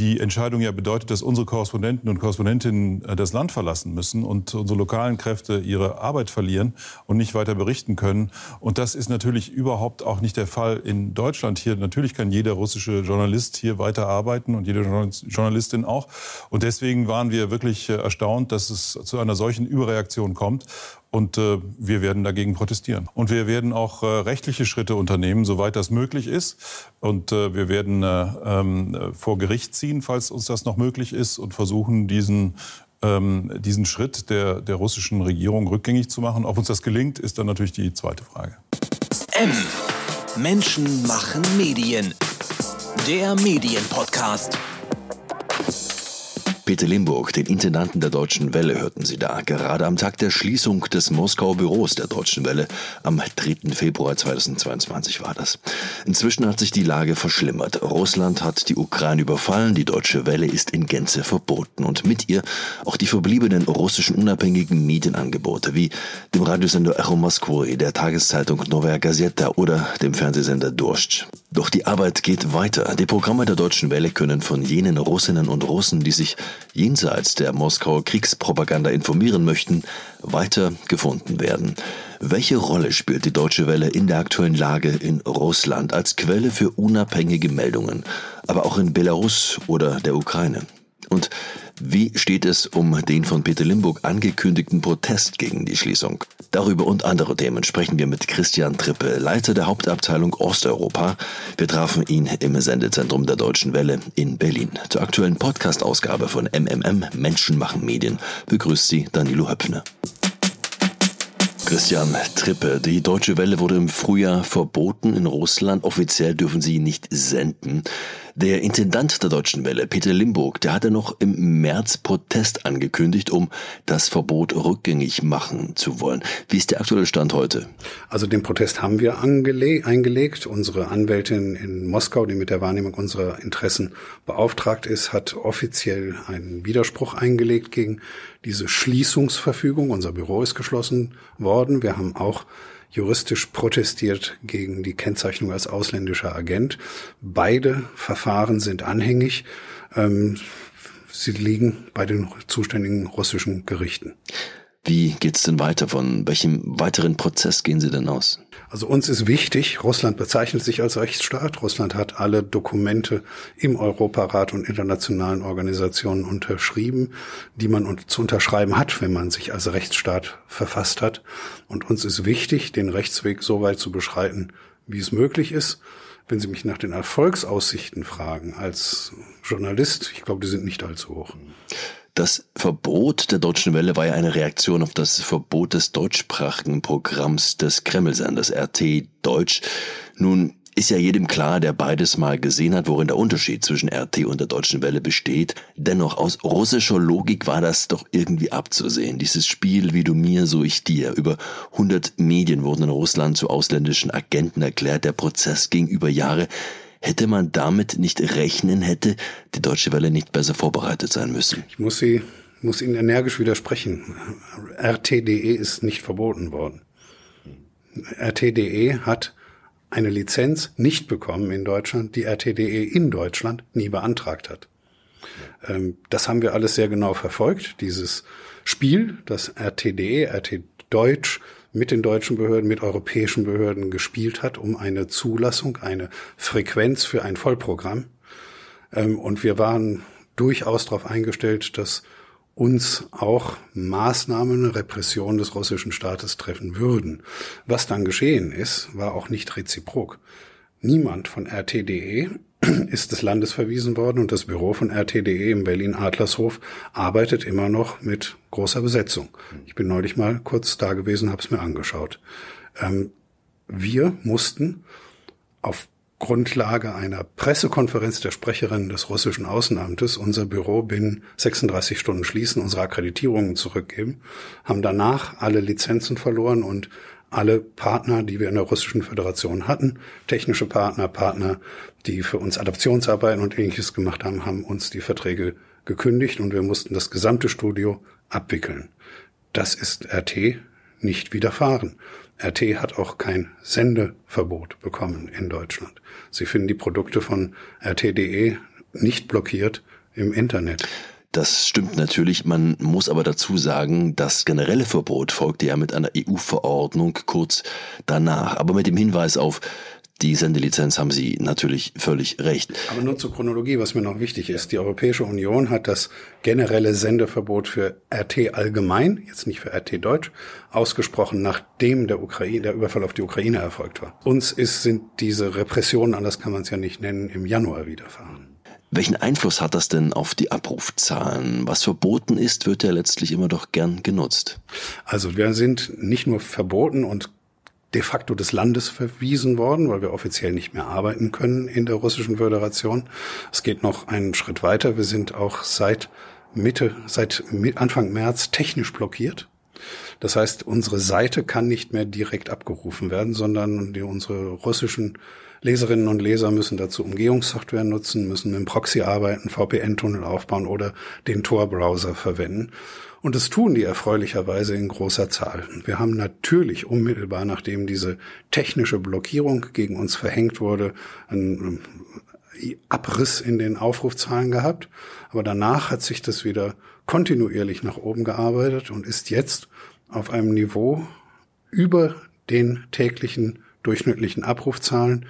die Entscheidung ja bedeutet, dass unsere Korrespondenten und Korrespondentinnen äh, das Land verlassen müssen und unsere lokalen Kräfte ihre Arbeit verlieren und nicht weiter berichten können. Und das ist natürlich überhaupt auch nicht der Fall in Deutschland. Hier natürlich kann jeder russische Journalist hier weiter arbeiten und jede Journalistin auch. Und deswegen waren wir wirklich äh, erstaunt, dass es zu einer solchen Überreaktion kommt. Und äh, wir werden dagegen protestieren. Und wir werden auch äh, rechtliche Schritte unternehmen, soweit das möglich ist. Und äh, wir werden äh, ähm, vor Gericht ziehen, falls uns das noch möglich ist, und versuchen, diesen ähm, diesen Schritt der, der russischen Regierung rückgängig zu machen. Ob uns das gelingt, ist dann natürlich die zweite Frage. M. Menschen machen Medien. Der Medienpodcast. Peter Limburg, den Intendanten der Deutschen Welle, hörten Sie da. Gerade am Tag der Schließung des Moskauer Büros der Deutschen Welle am 3. Februar 2022 war das. Inzwischen hat sich die Lage verschlimmert. Russland hat die Ukraine überfallen, die Deutsche Welle ist in Gänze verboten und mit ihr auch die verbliebenen russischen unabhängigen Medienangebote wie dem Radiosender Echo Moskwy, der Tageszeitung Novaya Gazeta oder dem Fernsehsender Dorscht. Doch die Arbeit geht weiter. Die Programme der Deutschen Welle können von jenen Russinnen und Russen, die sich jenseits der Moskauer Kriegspropaganda informieren möchten, weiter gefunden werden. Welche Rolle spielt die Deutsche Welle in der aktuellen Lage in Russland als Quelle für unabhängige Meldungen, aber auch in Belarus oder der Ukraine? Und wie steht es um den von Peter Limburg angekündigten Protest gegen die Schließung? Darüber und andere Themen sprechen wir mit Christian Trippe, Leiter der Hauptabteilung Osteuropa. Wir trafen ihn im Sendezentrum der Deutschen Welle in Berlin. Zur aktuellen Podcast-Ausgabe von MMM Menschen machen Medien begrüßt sie Danilo Höpfner. Christian Trippe, die Deutsche Welle wurde im Frühjahr verboten in Russland. Offiziell dürfen sie nicht senden. Der Intendant der Deutschen Welle, Peter Limburg, der hatte noch im März Protest angekündigt, um das Verbot rückgängig machen zu wollen. Wie ist der aktuelle Stand heute? Also den Protest haben wir eingelegt. Unsere Anwältin in Moskau, die mit der Wahrnehmung unserer Interessen beauftragt ist, hat offiziell einen Widerspruch eingelegt gegen diese Schließungsverfügung. Unser Büro ist geschlossen worden. Wir haben auch juristisch protestiert gegen die Kennzeichnung als ausländischer Agent. Beide Verfahren sind anhängig. Ähm, sie liegen bei den zuständigen russischen Gerichten. Wie geht's denn weiter? Von welchem weiteren Prozess gehen Sie denn aus? Also uns ist wichtig, Russland bezeichnet sich als Rechtsstaat. Russland hat alle Dokumente im Europarat und internationalen Organisationen unterschrieben, die man zu unterschreiben hat, wenn man sich als Rechtsstaat verfasst hat. Und uns ist wichtig, den Rechtsweg so weit zu beschreiten, wie es möglich ist. Wenn Sie mich nach den Erfolgsaussichten fragen als Journalist, ich glaube, die sind nicht allzu hoch. Das Verbot der Deutschen Welle war ja eine Reaktion auf das Verbot des deutschsprachigen Programms des Kreml-Senders RT Deutsch. Nun ist ja jedem klar, der beides mal gesehen hat, worin der Unterschied zwischen RT und der Deutschen Welle besteht. Dennoch aus russischer Logik war das doch irgendwie abzusehen. Dieses Spiel wie du mir, so ich dir. Über 100 Medien wurden in Russland zu ausländischen Agenten erklärt. Der Prozess ging über Jahre. Hätte man damit nicht rechnen, hätte die Deutsche Welle nicht besser vorbereitet sein müssen. Ich muss Sie, muss Ihnen energisch widersprechen. RTDE ist nicht verboten worden. RTDE hat eine Lizenz nicht bekommen in Deutschland, die RTDE in Deutschland nie beantragt hat. Ähm, das haben wir alles sehr genau verfolgt, dieses Spiel, das RTDE, RT Deutsch mit den deutschen Behörden, mit europäischen Behörden gespielt hat, um eine Zulassung, eine Frequenz für ein Vollprogramm. Ähm, und wir waren durchaus darauf eingestellt, dass uns auch Maßnahmen, Repression des russischen Staates treffen würden. Was dann geschehen ist, war auch nicht reziprok. Niemand von RTDE ist des Landes verwiesen worden und das Büro von RTDE im Berlin-Adlershof arbeitet immer noch mit großer Besetzung. Ich bin neulich mal kurz da gewesen, habe es mir angeschaut. Ähm, wir mussten auf Grundlage einer Pressekonferenz der Sprecherin des russischen Außenamtes unser Büro binnen 36 Stunden schließen, unsere Akkreditierungen zurückgeben, haben danach alle Lizenzen verloren und alle Partner, die wir in der Russischen Föderation hatten, technische Partner, Partner, die für uns Adaptionsarbeiten und ähnliches gemacht haben, haben uns die Verträge gekündigt und wir mussten das gesamte Studio abwickeln. Das ist RT nicht widerfahren. RT hat auch kein Sendeverbot bekommen in Deutschland. Sie finden die Produkte von RT.de nicht blockiert im Internet. Das stimmt natürlich. Man muss aber dazu sagen, das generelle Verbot folgte ja mit einer EU-Verordnung kurz danach. Aber mit dem Hinweis auf die Sendelizenz haben Sie natürlich völlig recht. Aber nur zur Chronologie, was mir noch wichtig ist. Die Europäische Union hat das generelle Sendeverbot für RT allgemein, jetzt nicht für RT Deutsch, ausgesprochen, nachdem der, Ukraine, der Überfall auf die Ukraine erfolgt war. Uns ist, sind diese Repressionen, anders kann man es ja nicht nennen, im Januar widerfahren. Welchen Einfluss hat das denn auf die Abrufzahlen? Was verboten ist, wird ja letztlich immer doch gern genutzt. Also wir sind nicht nur verboten und de facto des Landes verwiesen worden, weil wir offiziell nicht mehr arbeiten können in der Russischen Föderation. Es geht noch einen Schritt weiter. Wir sind auch seit Mitte, seit Anfang März technisch blockiert. Das heißt, unsere Seite kann nicht mehr direkt abgerufen werden, sondern die, unsere russischen Leserinnen und Leser müssen dazu Umgehungssoftware nutzen, müssen dem Proxy arbeiten, VPN-Tunnel aufbauen oder den Tor-Browser verwenden. Und das tun die erfreulicherweise in großer Zahl. Wir haben natürlich unmittelbar, nachdem diese technische Blockierung gegen uns verhängt wurde, einen Abriss in den Aufrufzahlen gehabt. Aber danach hat sich das wieder kontinuierlich nach oben gearbeitet und ist jetzt auf einem Niveau über den täglichen durchschnittlichen Abrufzahlen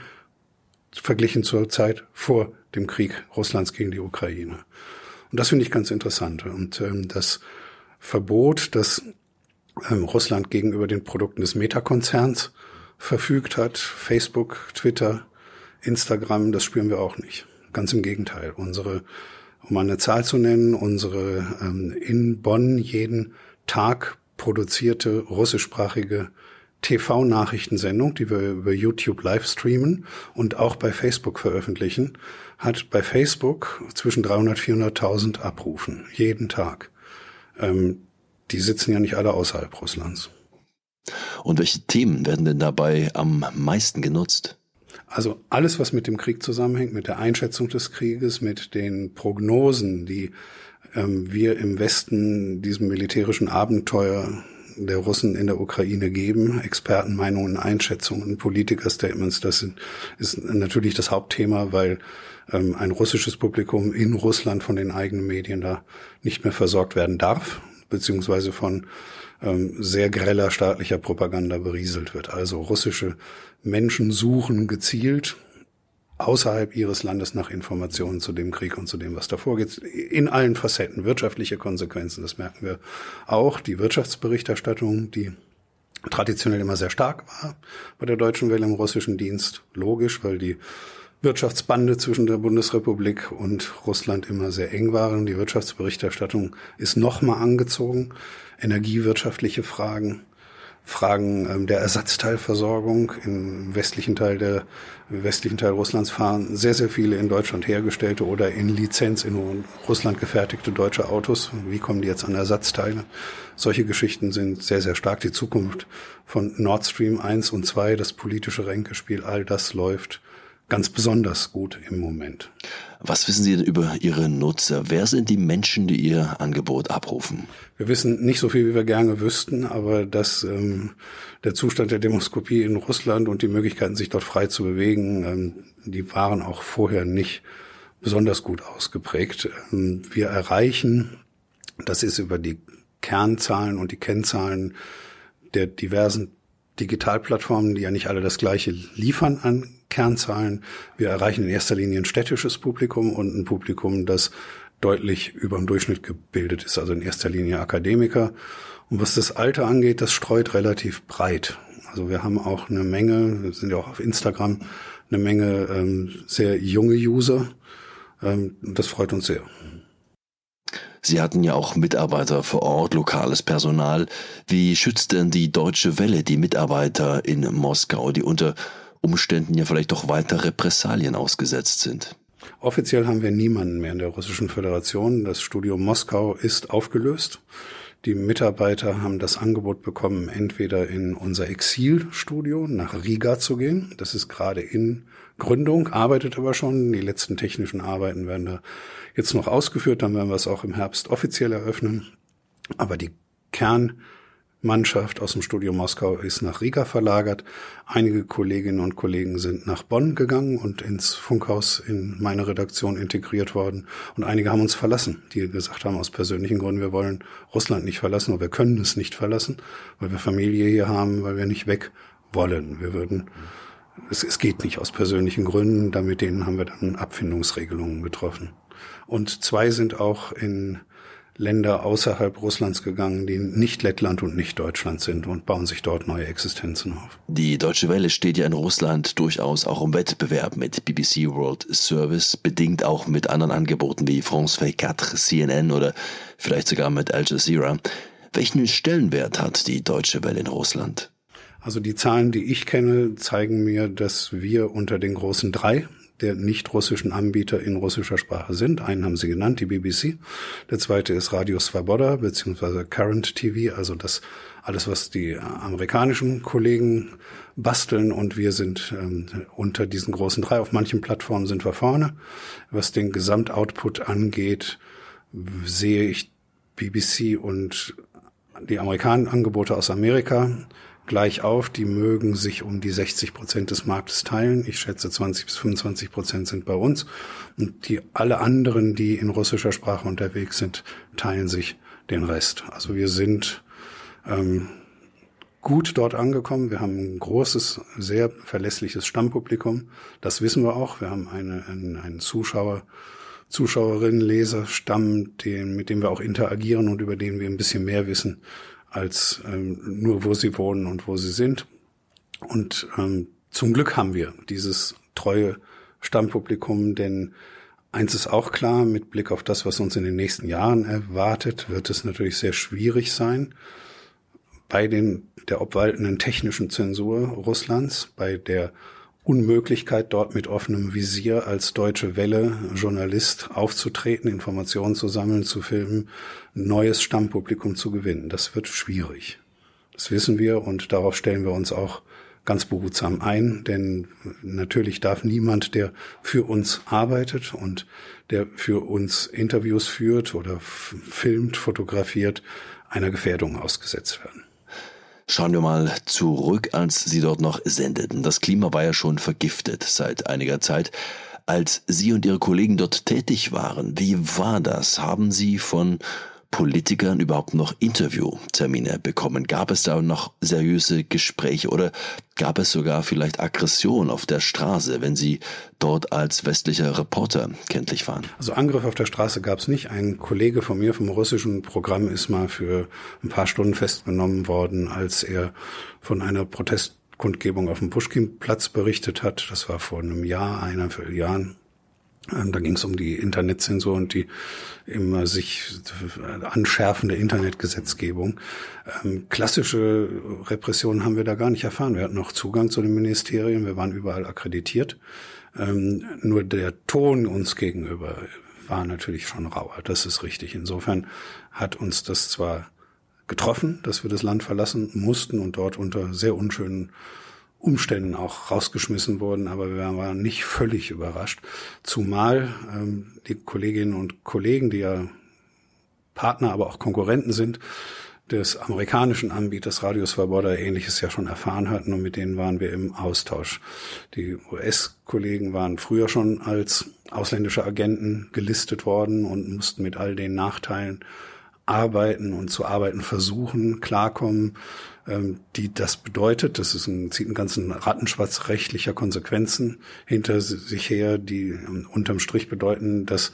verglichen zur Zeit vor dem Krieg Russlands gegen die Ukraine. Und das finde ich ganz interessant. Und ähm, das Verbot, das ähm, Russland gegenüber den Produkten des Meta-Konzerns verfügt hat, Facebook, Twitter, Instagram, das spüren wir auch nicht. Ganz im Gegenteil. Unsere, um eine Zahl zu nennen, unsere ähm, in Bonn jeden Tag produzierte russischsprachige TV-Nachrichtensendung, die wir über YouTube live streamen und auch bei Facebook veröffentlichen, hat bei Facebook zwischen 300 400.000 Abrufen jeden Tag. Ähm, die sitzen ja nicht alle außerhalb Russlands. Und welche Themen werden denn dabei am meisten genutzt? Also alles, was mit dem Krieg zusammenhängt, mit der Einschätzung des Krieges, mit den Prognosen, die ähm, wir im Westen diesem militärischen Abenteuer der Russen in der Ukraine geben. Expertenmeinungen, Einschätzungen, Politiker-Statements, das sind, ist natürlich das Hauptthema, weil ähm, ein russisches Publikum in Russland von den eigenen Medien da nicht mehr versorgt werden darf, beziehungsweise von ähm, sehr greller staatlicher Propaganda berieselt wird. Also russische Menschen suchen gezielt außerhalb ihres Landes nach Informationen zu dem Krieg und zu dem, was davor geht, in allen Facetten. Wirtschaftliche Konsequenzen, das merken wir auch. Die Wirtschaftsberichterstattung, die traditionell immer sehr stark war bei der Deutschen Welle im russischen Dienst, logisch, weil die Wirtschaftsbande zwischen der Bundesrepublik und Russland immer sehr eng waren. Die Wirtschaftsberichterstattung ist nochmal angezogen. Energiewirtschaftliche Fragen, Fragen ähm, der Ersatzteilversorgung im westlichen Teil der im westlichen Teil Russlands fahren sehr sehr viele in Deutschland hergestellte oder in Lizenz in Russland gefertigte deutsche Autos. Wie kommen die jetzt an Ersatzteile? Solche Geschichten sind sehr sehr stark. Die Zukunft von Nord Stream 1 und 2, das politische Ränkespiel, all das läuft ganz besonders gut im Moment. Was wissen Sie denn über Ihre Nutzer? Wer sind die Menschen, die Ihr Angebot abrufen? Wir wissen nicht so viel, wie wir gerne wüssten, aber dass ähm, der Zustand der Demoskopie in Russland und die Möglichkeiten, sich dort frei zu bewegen, ähm, die waren auch vorher nicht besonders gut ausgeprägt. Ähm, wir erreichen, das ist über die Kernzahlen und die Kennzahlen der diversen Digitalplattformen, die ja nicht alle das gleiche liefern an Kernzahlen. Wir erreichen in erster Linie ein städtisches Publikum und ein Publikum, das deutlich über dem Durchschnitt gebildet ist, also in erster Linie Akademiker. Und was das Alter angeht, das streut relativ breit. Also wir haben auch eine Menge, wir sind ja auch auf Instagram, eine Menge ähm, sehr junge User. Ähm, das freut uns sehr. Sie hatten ja auch Mitarbeiter vor Ort, lokales Personal. Wie schützt denn die Deutsche Welle die Mitarbeiter in Moskau, die unter Umständen ja vielleicht doch weiter Repressalien ausgesetzt sind? Offiziell haben wir niemanden mehr in der Russischen Föderation. Das Studio Moskau ist aufgelöst. Die Mitarbeiter haben das Angebot bekommen, entweder in unser Exilstudio nach Riga zu gehen. Das ist gerade in Gründung, arbeitet aber schon. Die letzten technischen Arbeiten werden da jetzt noch ausgeführt. Dann werden wir es auch im Herbst offiziell eröffnen. Aber die Kern Mannschaft aus dem Studio Moskau ist nach Riga verlagert. Einige Kolleginnen und Kollegen sind nach Bonn gegangen und ins Funkhaus in meine Redaktion integriert worden. Und einige haben uns verlassen, die gesagt haben, aus persönlichen Gründen, wir wollen Russland nicht verlassen oder wir können es nicht verlassen, weil wir Familie hier haben, weil wir nicht weg wollen. Wir würden, es, es geht nicht aus persönlichen Gründen. Da mit denen haben wir dann Abfindungsregelungen getroffen. Und zwei sind auch in Länder außerhalb Russlands gegangen, die nicht Lettland und nicht Deutschland sind und bauen sich dort neue Existenzen auf. Die Deutsche Welle steht ja in Russland durchaus auch im Wettbewerb mit BBC World Service, bedingt auch mit anderen Angeboten wie France 24, CNN oder vielleicht sogar mit Al Jazeera. Welchen Stellenwert hat die Deutsche Welle in Russland? Also die Zahlen, die ich kenne, zeigen mir, dass wir unter den großen drei der nicht russischen Anbieter in russischer Sprache sind. Einen haben Sie genannt, die BBC. Der zweite ist Radio Svoboda beziehungsweise Current TV, also das alles, was die amerikanischen Kollegen basteln und wir sind ähm, unter diesen großen drei. Auf manchen Plattformen sind wir vorne. Was den Gesamtoutput angeht, sehe ich BBC und die amerikanischen Angebote aus Amerika gleich auf. Die mögen sich um die 60 Prozent des Marktes teilen. Ich schätze 20 bis 25 Prozent sind bei uns. Und die alle anderen, die in russischer Sprache unterwegs sind, teilen sich den Rest. Also wir sind ähm, gut dort angekommen. Wir haben ein großes, sehr verlässliches Stammpublikum. Das wissen wir auch. Wir haben eine, einen, einen Zuschauer, Zuschauerinnen, Leser, Stamm, den, mit dem wir auch interagieren und über den wir ein bisschen mehr wissen als ähm, nur, wo sie wohnen und wo sie sind. Und ähm, zum Glück haben wir dieses treue Stammpublikum, denn eins ist auch klar, mit Blick auf das, was uns in den nächsten Jahren erwartet, wird es natürlich sehr schwierig sein, bei den, der obwaltenden technischen Zensur Russlands, bei der Unmöglichkeit, dort mit offenem Visier als deutsche Welle Journalist aufzutreten, Informationen zu sammeln, zu filmen, neues Stammpublikum zu gewinnen. Das wird schwierig. Das wissen wir und darauf stellen wir uns auch ganz behutsam ein, denn natürlich darf niemand, der für uns arbeitet und der für uns Interviews führt oder filmt, fotografiert, einer Gefährdung ausgesetzt werden. Schauen wir mal zurück, als Sie dort noch sendeten. Das Klima war ja schon vergiftet seit einiger Zeit. Als Sie und Ihre Kollegen dort tätig waren, wie war das? Haben Sie von Politikern überhaupt noch Interviewtermine bekommen? Gab es da noch seriöse Gespräche oder gab es sogar vielleicht Aggression auf der Straße, wenn Sie dort als westlicher Reporter kenntlich waren? Also Angriff auf der Straße gab es nicht. Ein Kollege von mir vom russischen Programm ist mal für ein paar Stunden festgenommen worden, als er von einer Protestkundgebung auf dem Pushkin-Platz berichtet hat. Das war vor einem Jahr, eineinviertel Jahren. Ähm, da ging es um die Internetzensur und die immer sich anschärfende Internetgesetzgebung. Ähm, klassische Repressionen haben wir da gar nicht erfahren. Wir hatten noch Zugang zu den Ministerien, wir waren überall akkreditiert. Ähm, nur der Ton uns gegenüber war natürlich schon rauer. Das ist richtig. Insofern hat uns das zwar getroffen, dass wir das Land verlassen mussten und dort unter sehr unschönen Umständen auch rausgeschmissen wurden, aber wir waren nicht völlig überrascht. Zumal ähm, die Kolleginnen und Kollegen, die ja Partner, aber auch Konkurrenten sind, des amerikanischen Anbieters Radius Svoboda ähnliches ja schon erfahren hatten und mit denen waren wir im Austausch. Die US-Kollegen waren früher schon als ausländische Agenten gelistet worden und mussten mit all den Nachteilen arbeiten und zu arbeiten versuchen, klarkommen, die das bedeutet. Das ist ein, zieht einen ganzen Rattenschwatz rechtlicher Konsequenzen hinter sich her, die ähm, unterm Strich bedeuten, dass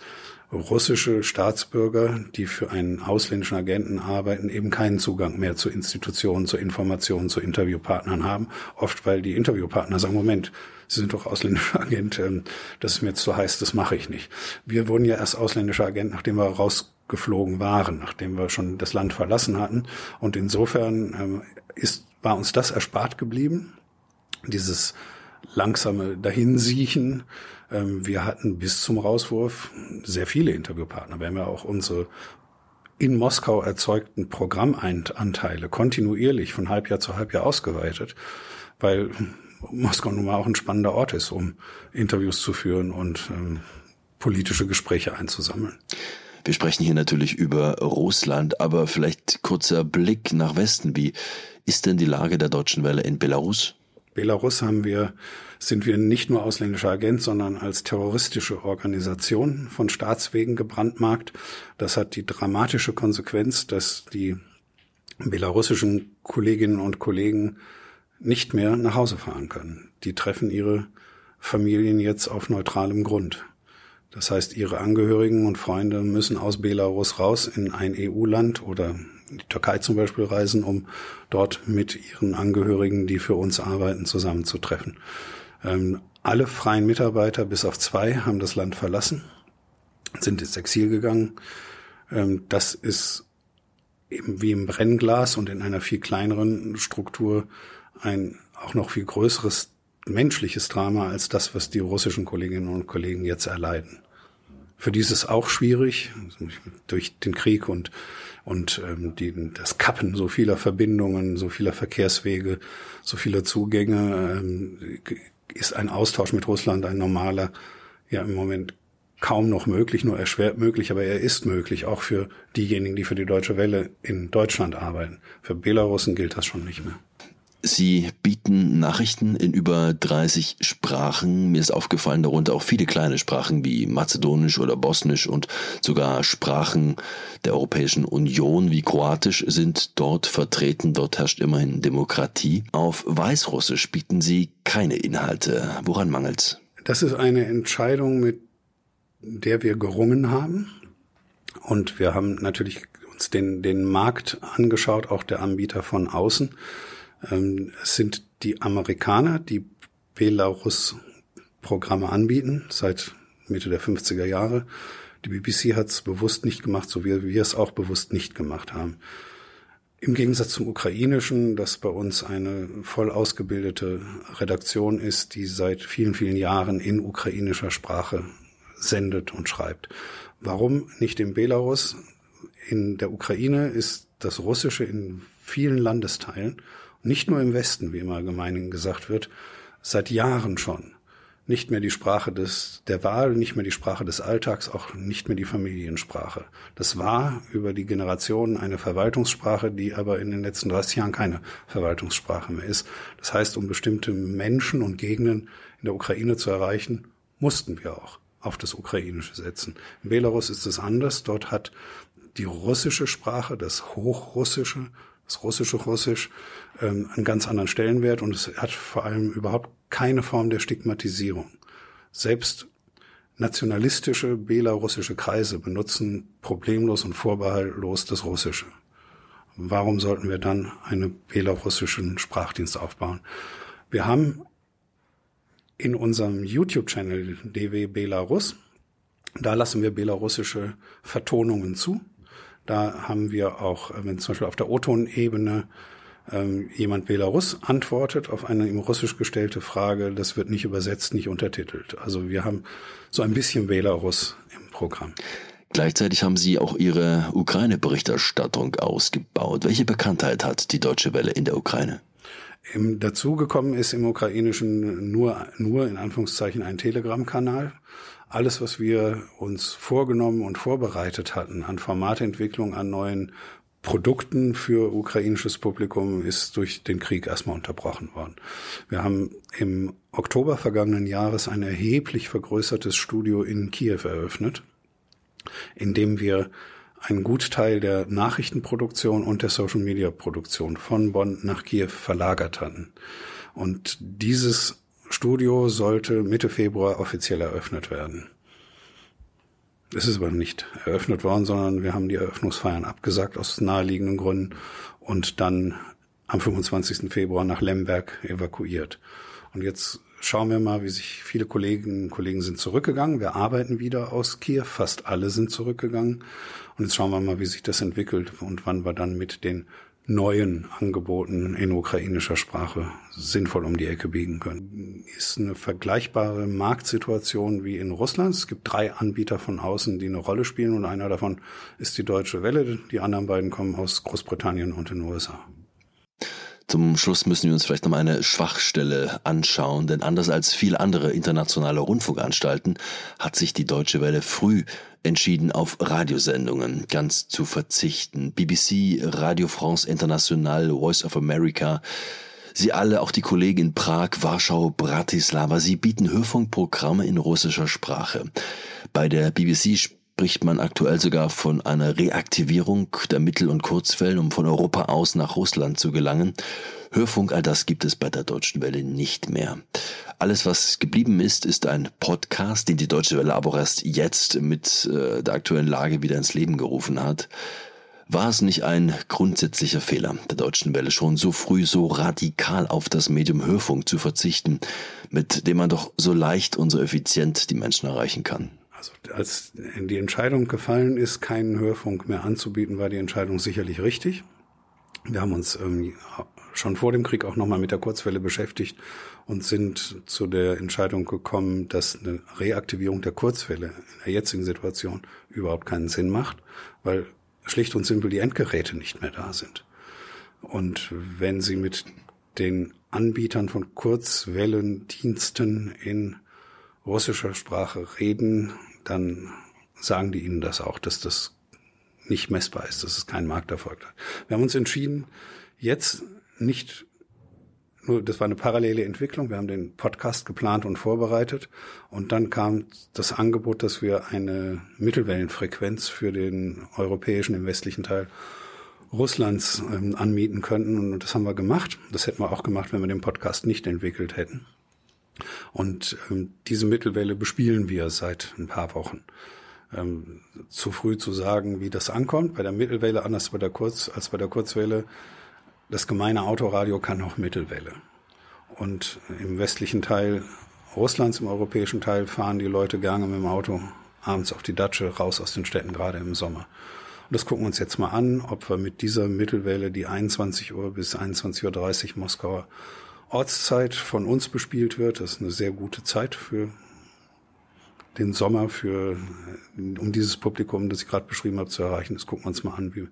russische Staatsbürger, die für einen ausländischen Agenten arbeiten, eben keinen Zugang mehr zu Institutionen, zu Informationen, zu Interviewpartnern haben. Oft, weil die Interviewpartner sagen, Moment, Sie sind doch ausländischer Agent, ähm, das ist mir zu heiß, das mache ich nicht. Wir wurden ja erst ausländischer Agent, nachdem wir rausgeflogen waren, nachdem wir schon das Land verlassen hatten. Und insofern ähm, ist, war uns das erspart geblieben, dieses langsame Dahinsiechen. Ähm, wir hatten bis zum Rauswurf sehr viele Interviewpartner. Wir haben ja auch unsere in Moskau erzeugten Programmanteile kontinuierlich von Halbjahr zu Halbjahr ausgeweitet, weil Moskau nun mal auch ein spannender Ort ist, um Interviews zu führen und ähm, politische Gespräche einzusammeln. Wir sprechen hier natürlich über Russland, aber vielleicht kurzer Blick nach Westen. Wie ist denn die Lage der deutschen Welle in Belarus? Belarus haben wir, sind wir nicht nur ausländischer Agent, sondern als terroristische Organisation von Staatswegen gebrandmarkt. Das hat die dramatische Konsequenz, dass die belarussischen Kolleginnen und Kollegen nicht mehr nach Hause fahren können. Die treffen ihre Familien jetzt auf neutralem Grund. Das heißt, ihre Angehörigen und Freunde müssen aus Belarus raus in ein EU-Land oder die Türkei zum Beispiel reisen, um dort mit ihren Angehörigen, die für uns arbeiten, zusammenzutreffen. Ähm, alle freien Mitarbeiter bis auf zwei haben das Land verlassen, sind ins Exil gegangen. Ähm, das ist eben wie im Brennglas und in einer viel kleineren Struktur ein auch noch viel größeres menschliches Drama als das, was die russischen Kolleginnen und Kollegen jetzt erleiden. Für die ist es auch schwierig, durch den Krieg und, und ähm, die, das Kappen so vieler Verbindungen, so vieler Verkehrswege, so vieler Zugänge, ähm, ist ein Austausch mit Russland ein normaler, ja im Moment kaum noch möglich, nur erschwert möglich, aber er ist möglich, auch für diejenigen, die für die Deutsche Welle in Deutschland arbeiten. Für Belarusen gilt das schon nicht mehr. Sie bieten Nachrichten in über 30 Sprachen. Mir ist aufgefallen, darunter auch viele kleine Sprachen wie Mazedonisch oder Bosnisch und sogar Sprachen der Europäischen Union wie Kroatisch sind dort vertreten. Dort herrscht immerhin Demokratie. Auf Weißrussisch bieten Sie keine Inhalte. Woran mangelt's? Das ist eine Entscheidung, mit der wir gerungen haben. Und wir haben natürlich uns den, den Markt angeschaut, auch der Anbieter von außen. Ähm, es sind die Amerikaner, die Belarus-Programme anbieten, seit Mitte der 50er Jahre. Die BBC hat es bewusst nicht gemacht, so wie wir es auch bewusst nicht gemacht haben. Im Gegensatz zum ukrainischen, das bei uns eine voll ausgebildete Redaktion ist, die seit vielen, vielen Jahren in ukrainischer Sprache sendet und schreibt. Warum nicht in Belarus? In der Ukraine ist das Russische in vielen Landesteilen nicht nur im Westen, wie immer gemeinhin gesagt wird, seit Jahren schon nicht mehr die Sprache des, der Wahl, nicht mehr die Sprache des Alltags, auch nicht mehr die Familiensprache. Das war über die Generationen eine Verwaltungssprache, die aber in den letzten 30 Jahren keine Verwaltungssprache mehr ist. Das heißt, um bestimmte Menschen und Gegenden in der Ukraine zu erreichen, mussten wir auch auf das Ukrainische setzen. In Belarus ist es anders. Dort hat die russische Sprache, das Hochrussische, das russische Russisch, ähm, einen ganz anderen Stellenwert und es hat vor allem überhaupt keine Form der Stigmatisierung. Selbst nationalistische belarussische Kreise benutzen problemlos und vorbehaltlos das Russische. Warum sollten wir dann einen belarussischen Sprachdienst aufbauen? Wir haben in unserem YouTube-Channel DW Belarus, da lassen wir belarussische Vertonungen zu. Da haben wir auch, äh, wenn zum Beispiel auf der O-Ton-Ebene ähm, jemand Belarus antwortet auf eine ihm russisch gestellte Frage, das wird nicht übersetzt, nicht untertitelt. Also wir haben so ein bisschen Belarus im Programm. Gleichzeitig haben Sie auch Ihre Ukraine-Berichterstattung ausgebaut. Welche Bekanntheit hat die Deutsche Welle in der Ukraine? Im, dazugekommen ist im Ukrainischen nur, nur in Anführungszeichen ein Telegram-Kanal alles, was wir uns vorgenommen und vorbereitet hatten an Formatentwicklung, an neuen Produkten für ukrainisches Publikum ist durch den Krieg erstmal unterbrochen worden. Wir haben im Oktober vergangenen Jahres ein erheblich vergrößertes Studio in Kiew eröffnet, in dem wir einen Gutteil der Nachrichtenproduktion und der Social Media Produktion von Bonn nach Kiew verlagert hatten. Und dieses Studio sollte Mitte Februar offiziell eröffnet werden. Es ist aber nicht eröffnet worden, sondern wir haben die Eröffnungsfeiern abgesagt aus naheliegenden Gründen und dann am 25. Februar nach Lemberg evakuiert. Und jetzt schauen wir mal, wie sich viele Kolleginnen und Kollegen sind zurückgegangen. Wir arbeiten wieder aus Kiew, fast alle sind zurückgegangen. Und jetzt schauen wir mal, wie sich das entwickelt und wann wir dann mit den neuen Angeboten in ukrainischer Sprache sinnvoll um die Ecke biegen können. Ist eine vergleichbare Marktsituation wie in Russland. Es gibt drei Anbieter von außen, die eine Rolle spielen und einer davon ist die Deutsche Welle. Die anderen beiden kommen aus Großbritannien und den USA. Zum Schluss müssen wir uns vielleicht noch mal eine Schwachstelle anschauen, denn anders als viele andere internationale Rundfunkanstalten hat sich die Deutsche Welle früh entschieden, auf Radiosendungen ganz zu verzichten. BBC, Radio France International, Voice of America, Sie alle, auch die Kollegen in Prag, Warschau, Bratislava, sie bieten Hörfunkprogramme in russischer Sprache. Bei der BBC spricht man aktuell sogar von einer Reaktivierung der Mittel- und Kurzwellen, um von Europa aus nach Russland zu gelangen. Hörfunk, all das gibt es bei der Deutschen Welle nicht mehr. Alles, was geblieben ist, ist ein Podcast, den die Deutsche Welle aber erst jetzt mit äh, der aktuellen Lage wieder ins Leben gerufen hat. War es nicht ein grundsätzlicher Fehler der Deutschen Welle, schon so früh so radikal auf das Medium Hörfunk zu verzichten, mit dem man doch so leicht und so effizient die Menschen erreichen kann? Also als die Entscheidung gefallen ist, keinen Hörfunk mehr anzubieten, war die Entscheidung sicherlich richtig. Wir haben uns ähm, schon vor dem Krieg auch nochmal mit der Kurzwelle beschäftigt und sind zu der Entscheidung gekommen, dass eine Reaktivierung der Kurzwelle in der jetzigen Situation überhaupt keinen Sinn macht, weil schlicht und simpel die Endgeräte nicht mehr da sind. Und wenn Sie mit den Anbietern von Kurzwellendiensten in russischer Sprache reden, dann sagen die Ihnen das auch, dass das nicht messbar ist, dass es keinen Markterfolg hat. Wir haben uns entschieden, jetzt nicht nur, das war eine parallele Entwicklung. Wir haben den Podcast geplant und vorbereitet. Und dann kam das Angebot, dass wir eine Mittelwellenfrequenz für den europäischen, im westlichen Teil Russlands ähm, anmieten könnten. Und das haben wir gemacht. Das hätten wir auch gemacht, wenn wir den Podcast nicht entwickelt hätten. Und ähm, diese Mittelwelle bespielen wir seit ein paar Wochen. Ähm, zu früh zu sagen, wie das ankommt. Bei der Mittelwelle anders bei der Kurz, als bei der Kurzwelle. Das gemeine Autoradio kann auch Mittelwelle. Und im westlichen Teil Russlands, im europäischen Teil, fahren die Leute gerne mit dem Auto abends auf die Datsche raus aus den Städten, gerade im Sommer. Und das gucken wir uns jetzt mal an, ob wir mit dieser Mittelwelle, die 21 Uhr bis 21.30 Uhr Moskauer Ortszeit von uns bespielt wird. Das ist eine sehr gute Zeit für den Sommer, für, um dieses Publikum, das ich gerade beschrieben habe, zu erreichen. Das gucken wir uns mal an, wie,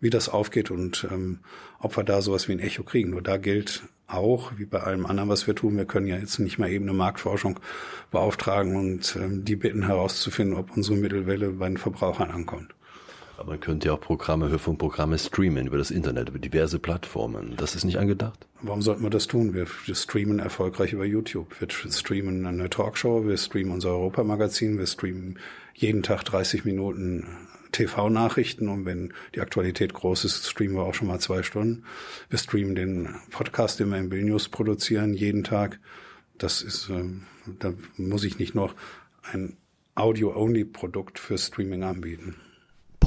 wie das aufgeht und ähm, ob wir da sowas wie ein Echo kriegen. Nur da gilt auch, wie bei allem anderen, was wir tun, wir können ja jetzt nicht mal eben eine Marktforschung beauftragen und ähm, die bitten herauszufinden, ob unsere Mittelwelle bei den Verbrauchern ankommt. Aber man könnte ja auch Programme, Hörfunkprogramme streamen über das Internet, über diverse Plattformen. Das ist nicht angedacht? Warum sollten wir das tun? Wir streamen erfolgreich über YouTube. Wir streamen eine Talkshow, wir streamen unser Europamagazin, wir streamen jeden Tag 30 Minuten TV-Nachrichten und wenn die Aktualität groß ist, streamen wir auch schon mal zwei Stunden. Wir streamen den Podcast, den wir in News produzieren, jeden Tag. Das ist, äh, da muss ich nicht noch ein Audio-Only-Produkt für Streaming anbieten.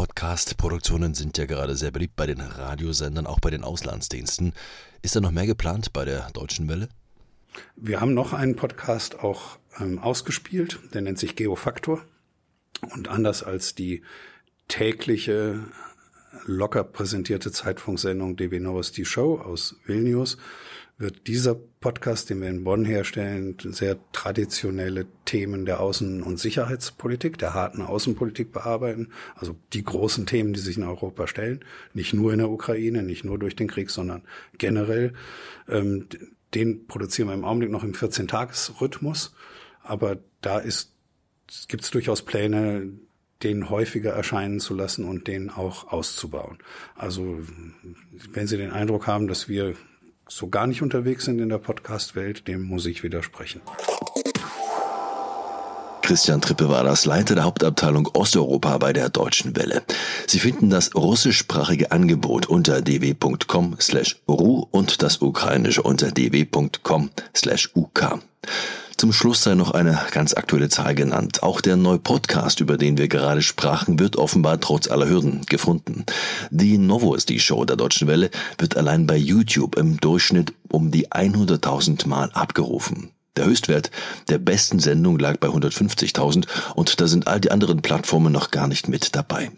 Podcast-Produktionen sind ja gerade sehr beliebt bei den Radiosendern, auch bei den Auslandsdiensten. Ist da noch mehr geplant bei der Deutschen Welle? Wir haben noch einen Podcast auch ähm, ausgespielt, der nennt sich Geofaktor. Und anders als die tägliche, locker präsentierte Zeitfunksendung DW Novos die Show aus Vilnius wird dieser Podcast, den wir in Bonn herstellen, sehr traditionelle Themen der Außen- und Sicherheitspolitik, der harten Außenpolitik bearbeiten. Also die großen Themen, die sich in Europa stellen. Nicht nur in der Ukraine, nicht nur durch den Krieg, sondern generell. Ähm, den produzieren wir im Augenblick noch im 14-Tages-Rhythmus. Aber da gibt es durchaus Pläne, den häufiger erscheinen zu lassen und den auch auszubauen. Also wenn Sie den Eindruck haben, dass wir so gar nicht unterwegs sind in der Podcast-Welt, dem muss ich widersprechen. Christian Trippe war das Leiter der Hauptabteilung Osteuropa bei der Deutschen Welle. Sie finden das russischsprachige Angebot unter dw.com slash ru und das ukrainische unter dw.com slash uk. Zum Schluss sei noch eine ganz aktuelle Zahl genannt. Auch der neue Podcast, über den wir gerade sprachen, wird offenbar trotz aller Hürden gefunden. Die Novo ist die Show der Deutschen Welle, wird allein bei YouTube im Durchschnitt um die 100.000 Mal abgerufen. Der Höchstwert der besten Sendung lag bei 150.000 und da sind all die anderen Plattformen noch gar nicht mit dabei.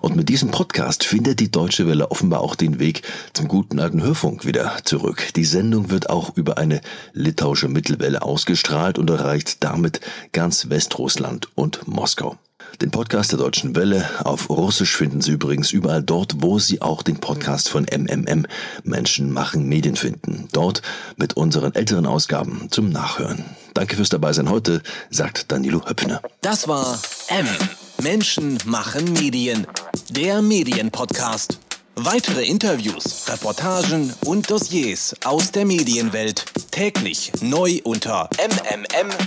Und mit diesem Podcast findet die Deutsche Welle offenbar auch den Weg zum guten alten Hörfunk wieder zurück. Die Sendung wird auch über eine litauische Mittelwelle ausgestrahlt und erreicht damit ganz Westrussland und Moskau. Den Podcast der Deutschen Welle auf Russisch finden Sie übrigens überall dort, wo Sie auch den Podcast von MMM Menschen machen Medien finden. Dort mit unseren älteren Ausgaben zum Nachhören. Danke fürs Dabeisein heute, sagt Danilo Höpfner. Das war M. Menschen machen Medien. Der Medienpodcast. Weitere Interviews, Reportagen und Dossiers aus der Medienwelt täglich neu unter mmm.verdi.de.